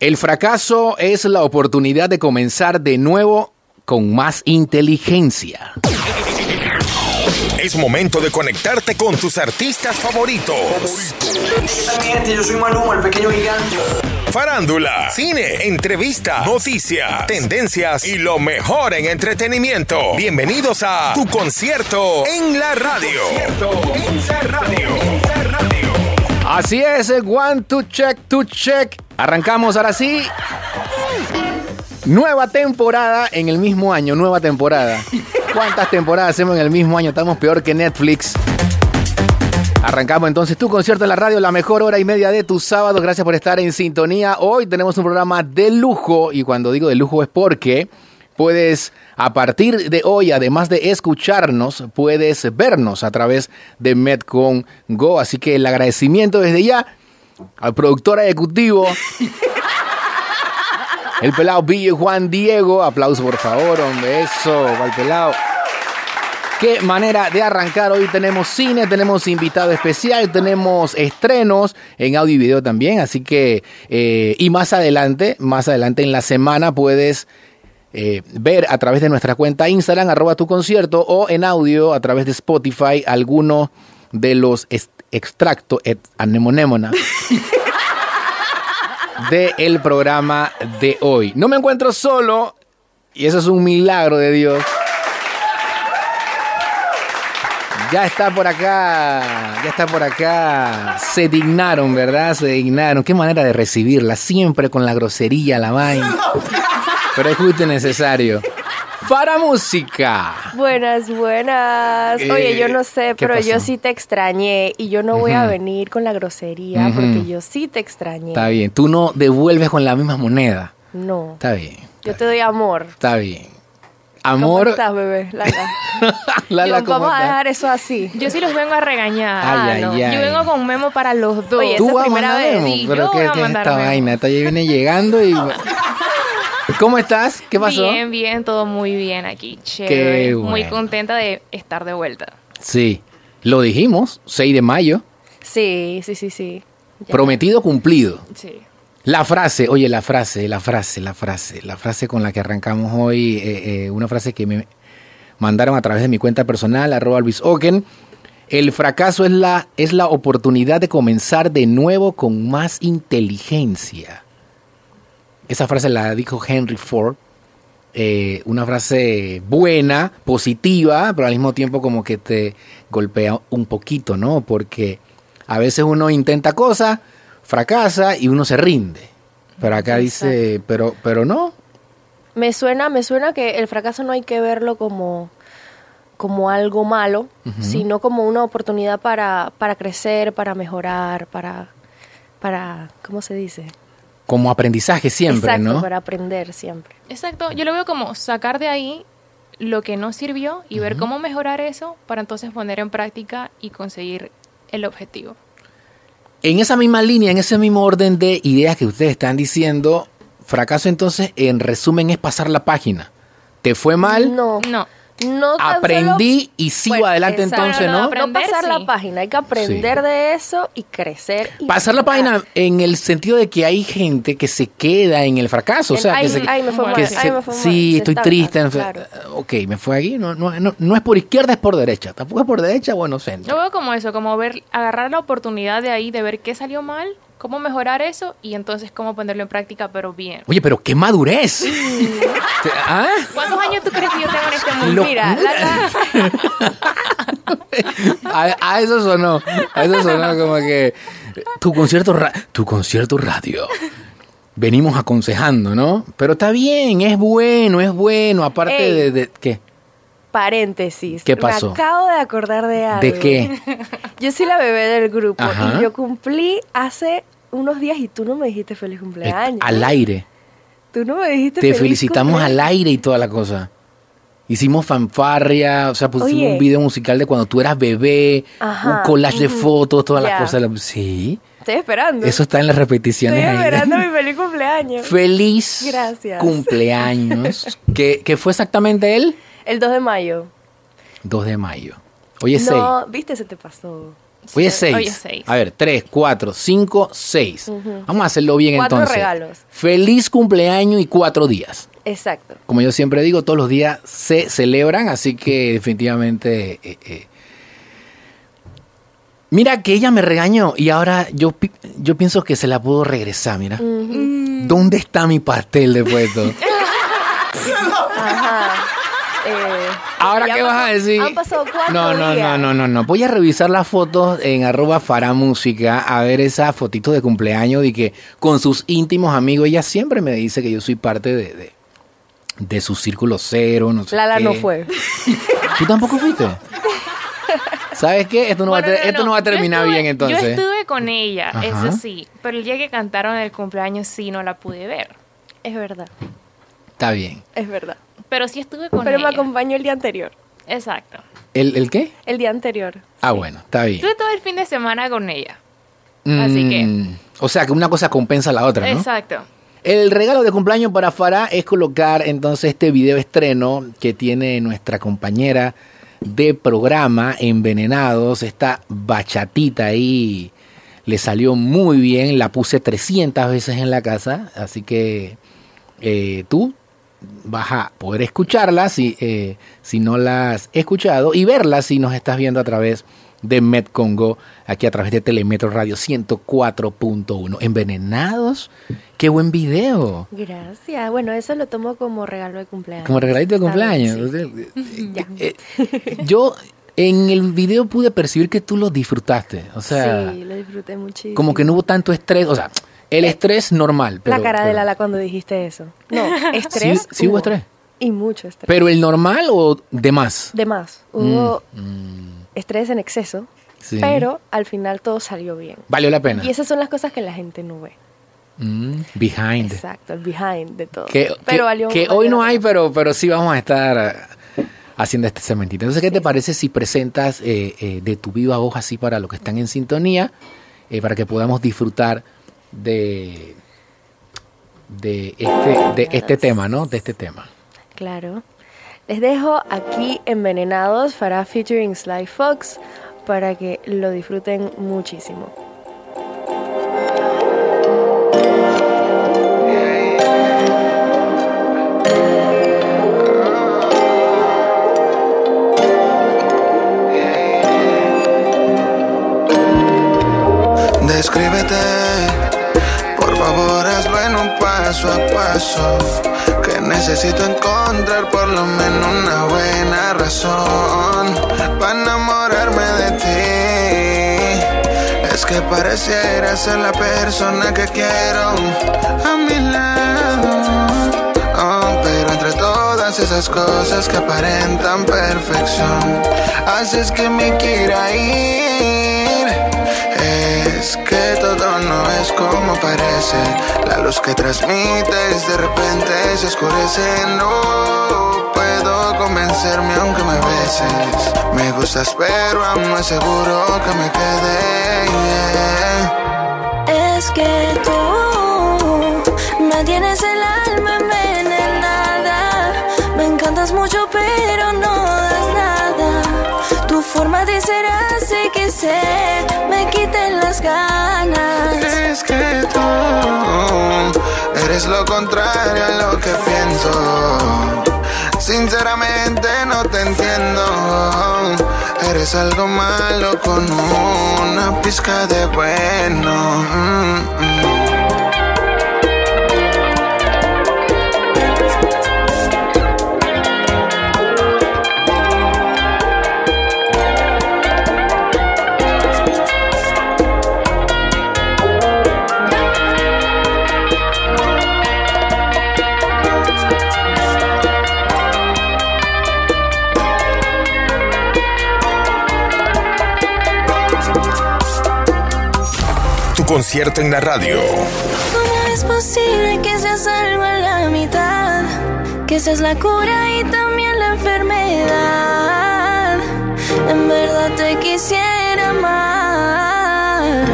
El fracaso es la oportunidad de comenzar de nuevo con más inteligencia. Es momento de conectarte con tus artistas favoritos. Yo soy Maluma, el pequeño gigante. Farándula, cine, entrevista, noticias, tendencias y lo mejor en entretenimiento. Bienvenidos a Tu Concierto en la Radio. En la Radio. Así es, eh, one to check, to check. Arrancamos ahora sí. Nueva temporada en el mismo año, nueva temporada. ¿Cuántas temporadas hacemos en el mismo año? Estamos peor que Netflix. Arrancamos entonces tu concierto en la radio, la mejor hora y media de tu sábado. Gracias por estar en sintonía. Hoy tenemos un programa de lujo y cuando digo de lujo es porque puedes a partir de hoy, además de escucharnos, puedes vernos a través de Metcon Go. Así que el agradecimiento desde ya al productor ejecutivo, el pelado Billy Juan Diego. Aplauso por favor, hombre. Eso, al pelado. Qué manera de arrancar. Hoy tenemos cine, tenemos invitado especial, tenemos estrenos en audio y video también. Así que, eh, y más adelante, más adelante en la semana puedes eh, ver a través de nuestra cuenta Instagram, arroba tu concierto, o en audio a través de Spotify alguno de los extractos et anemonémona de el programa de hoy. No me encuentro solo y eso es un milagro de Dios. Ya está por acá, ya está por acá. Se dignaron, ¿verdad? Se dignaron. Qué manera de recibirla, siempre con la grosería, la vaina. Pero es justo y necesario. Para música. Buenas, buenas. Eh, Oye, yo no sé, ¿qué pero yo sí te extrañé y yo no voy a venir con la grosería porque yo sí te extrañé. Está bien. Tú no devuelves con la misma moneda. No, Está bien. yo te doy amor. Está bien. ¿Cómo Amor. estás, bebé? Lala. Lala, Yo- ¿cómo vamos a dejar eso así. Yo sí los vengo a regañar. Ay, Ah, ay, no. ay. Yo vengo con memo para los dos. Oye, Tú esa vas primera vez, memo, sí, pero yo ¿qué, voy a qué es mandar esta memo. vaina? Esta ya viene llegando y... ¿Cómo estás? ¿Qué pasó? Bien, bien, todo muy bien aquí. Chévere. Muy contenta de estar de vuelta. Sí, lo dijimos, 6 de mayo, Sí, sí, sí, sí. Ya. prometido cumplido. Sí. La frase, oye, la frase, la frase, la frase, la frase con la que arrancamos hoy, eh, eh, una frase que me mandaron a través de mi cuenta personal, arroba Luis Oken. El fracaso es la, es la oportunidad de comenzar de nuevo con más inteligencia. Esa frase la dijo Henry Ford. eh, una frase buena, positiva, pero al mismo tiempo como que te golpea un poquito, ¿no? Porque a veces uno intenta cosas, fracasa y uno se rinde. Pero acá dice, pero, pero no. Me suena, me suena que el fracaso no hay que verlo como, como algo malo, sino como una oportunidad para, para crecer, para mejorar, para, para, ¿cómo se dice? Como aprendizaje siempre, Exacto, ¿no? para aprender siempre. Exacto. Yo lo veo como sacar de ahí lo que no sirvió y ver cómo mejorar eso para entonces poner en práctica y conseguir el objetivo. En esa misma línea, en ese mismo orden de ideas que ustedes están diciendo, fracaso entonces, en resumen, es pasar la página. ¿Te fue mal? No, No. No Aprendí y sigo Bueno, adelante exacto. entonces, No, ¿no? pasar sí. la página, hay que aprender Sí. de eso y crecer. y Pasar la página en el sentido de que hay gente que se queda en el fracaso. O sea, ay, que se, ay, me fue que mal, se- ay, me fue mal. sí, estoy triste. claro. Ok, me fue aquí. No, no, no, no es por izquierda, es por derecha. Tampoco es por derecha, bueno, centro. Yo veo como eso, como ver, agarrar la oportunidad de ahí, de ver qué salió mal, cómo mejorar eso y entonces cómo ponerlo en práctica, pero bien. Oye, pero qué madurez. ¿Ah? ¿Cuántos años tú crees que yo tengo en este mundo? Mira, la- A, a eso sonó. A eso sonó como que tu concierto, ra- tu concierto radio. Venimos aconsejando, ¿no? Pero está bien, es bueno, es bueno. Aparte Ey. de, de- ¿qué? Paréntesis. ¿Qué pasó? Me acabo de acordar de algo. ¿De qué? Yo soy la bebé del grupo Ajá. y yo cumplí hace unos días y tú no me dijiste feliz cumpleaños. Al aire. Tú no me dijiste Te feliz felicitamos cumpleaños. al aire y toda la cosa. Hicimos fanfarria, o sea, pusimos Oye. un video musical de cuando tú eras bebé, Ajá, un collage de fotos, todas las cosas. Sí, Estoy esperando. eso está en las Estoy repeticiones ahí. esperando mi feliz cumpleaños. Feliz Gracias. cumpleaños. ¿Qué, qué fue exactamente él? El 2 de mayo. 2 de mayo. Hoy es 6. No, viste, se te pasó. Hoy es Hoy 6. es seis. A ver, 3, 4, 5, 6. Vamos a hacerlo bien Cuatro entonces. regalos. Feliz cumpleaños y cuatro días. Exacto. Como yo siempre digo, todos los días se celebran, así que definitivamente... eh, eh. Mira que ella me regañó y ahora yo, pi- yo pienso que se la puedo regresar, mira. ¿Dónde está mi pastel después de todo? Eh, Ahora, ¿qué pasó- vas a decir? Han pasado cuatro no, no, días. no, no, no, no. Voy a revisar las fotos en arroba faramúsica a ver esa fotito de cumpleaños y que con sus íntimos amigos ella siempre me dice que yo soy parte de, de, de su círculo cero, no sé Lala qué. no fue. ¿Tú tampoco fuiste? ¿Sabes qué? Esto no, va, a esto no va a terminar estuve- bien entonces. Yo estuve con ella, Ajá. eso sí. Pero el día que cantaron el cumpleaños sí no la pude ver. Es verdad, Está bien. es verdad. Pero sí estuve con Pero me acompañó el día anterior. Exacto. ¿El, el qué? El día anterior. Ah, bueno, está bien. Estuve todo el fin de semana con ella. Así que- Mm, O sea, que una cosa compensa a la otra, ¿no? Exacto. El regalo de cumpleaños para Farah es colocar entonces este video estreno que tiene nuestra compañera de programa Envenenados, esta bachatita ahí le salió muy bien, la puse 300 veces en la casa, así que eh, tú vas a poder escucharla si, eh, si no la has escuchado y verla si nos estás viendo a través de Metcongo, aquí a través de Telemetro Radio 104.1. Envenenados, qué buen video. Gracias. Bueno, eso lo tomo como regalo de cumpleaños. Como regalito de cumpleaños. bien, sí. Ya. Eh, yo en el video pude percibir que tú lo disfrutaste. O sea, sí, lo disfruté muchísimo. como que no hubo tanto estrés. O sea, el estrés normal. Pero, la cara de pero- Lala cuando dijiste eso. No, estrés. Sí, sí hubo estrés. Y mucho estrés. ¿Pero el normal o de más? de más. Hubo Mm, estrés en exceso, sí. pero al final todo salió bien. Valió la pena. Y esas son las cosas que la gente no ve. Mm, behind. Exacto, el behind de todo. Que, pero que- valió, que hoy no hay, pero, pero sí vamos a estar eh, haciendo este cementito. Entonces, ¿qué te parece si presentas eh, eh, de tu viva voz así para los que están en sintonía, eh, para que podamos disfrutar de, de, este, de este tema, ¿no? De este tema. Claro. Les dejo aquí Envenenados para featuring Sly Fox para que lo disfruten muchísimo. Descríbete, en un paso a paso. Que necesito encontrar por lo menos una buena razón para enamorarme de ti. Es que pareciera ser la persona que quiero a mi lado. Oh, pero entre todas esas cosas que aparentan perfección, haces que me quiera ir. Es que es como parece. La luz que transmites de repente se oscurece. No puedo convencerme aunque me beses. Me gustas, pero aún no es seguro que me quede. Es que tú me tienes el alma eres lo contrario a lo que pienso. Sinceramente no te entiendo. Eres algo malo con una pizca de bueno. Mm, mm. Concierto en la radio. ¿Cómo es posible que seas algo a la mitad? Que seas la cura y también la enfermedad. En verdad te quisiera amar.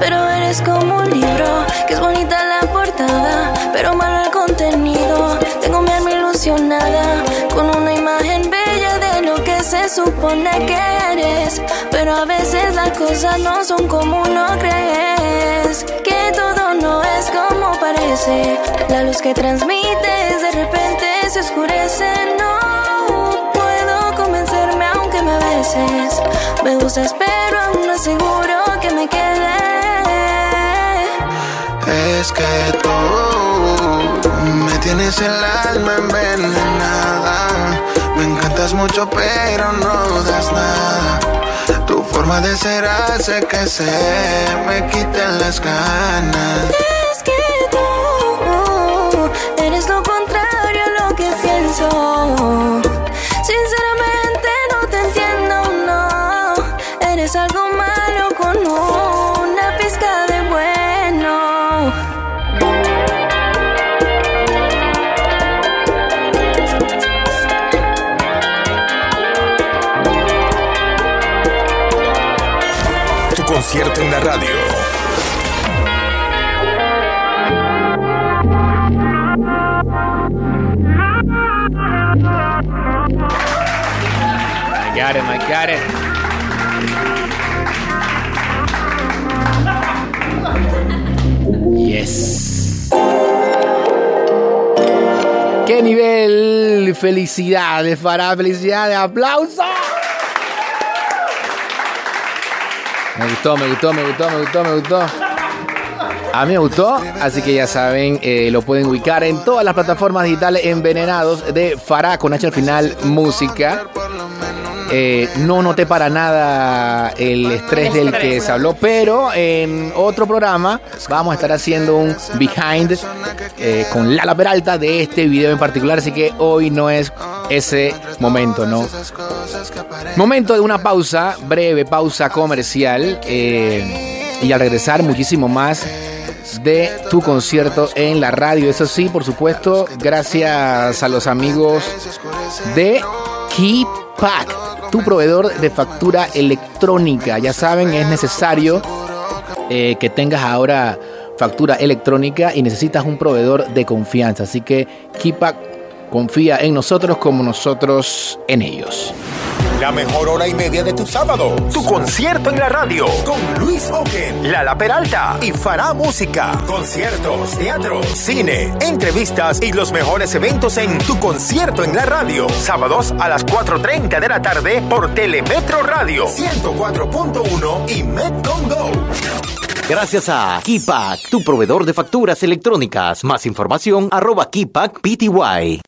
Pero eres como un libro, que es bonita la portada, pero malo el contenido. Tengo mi alma ilusionada con una imagen bella de lo que se supone que eres. pero a veces las cosas no son como uno crees. Parece. La luz que transmites de repente se oscurece. No puedo convencerme aunque me beses. Me gustas, pero aún no es seguro que me quede. Es que tú me tienes el alma envenenada. Me encantas mucho, pero no das nada. Tu forma de ser hace que se me quiten las ganas. Es que concierto en la radio. I got it, I got it. Yes. ¿Qué nivel? Felicidades, Farah, felicidades, aplausos. Me gustó, me gustó, me gustó, me gustó, me gustó. A mí me gustó, así que ya saben, eh, lo pueden ubicar en todas las plataformas digitales envenenados de Farah con H al final, música. Eh, no noté para nada el estrés del que se habló, pero en otro programa vamos a estar haciendo un behind eh, con Lala Peralta de este video en particular, así que hoy no es ese momento, ¿no? Momento de una pausa, breve pausa comercial, eh, y al regresar muchísimo más de tu concierto en la radio. Eso sí, por supuesto, gracias a los amigos de Keypack, tu proveedor de factura electrónica. Ya saben, es necesario eh, que tengas ahora factura electrónica y necesitas un proveedor de confianza. Así que Keypack confía en nosotros como nosotros en ellos. La mejor hora y media de tu sábado. Tu concierto en la radio. Con Luis Oken, Lala Peralta y Farah Música. Conciertos, teatro, cine, entrevistas y los mejores eventos en tu concierto en la radio. Sábados a las 4.30 de la tarde por Telemetro Radio 104.1 y Metcon Go. Gracias a Kipak, tu proveedor de facturas electrónicas. Más información arroba Kipak Pty.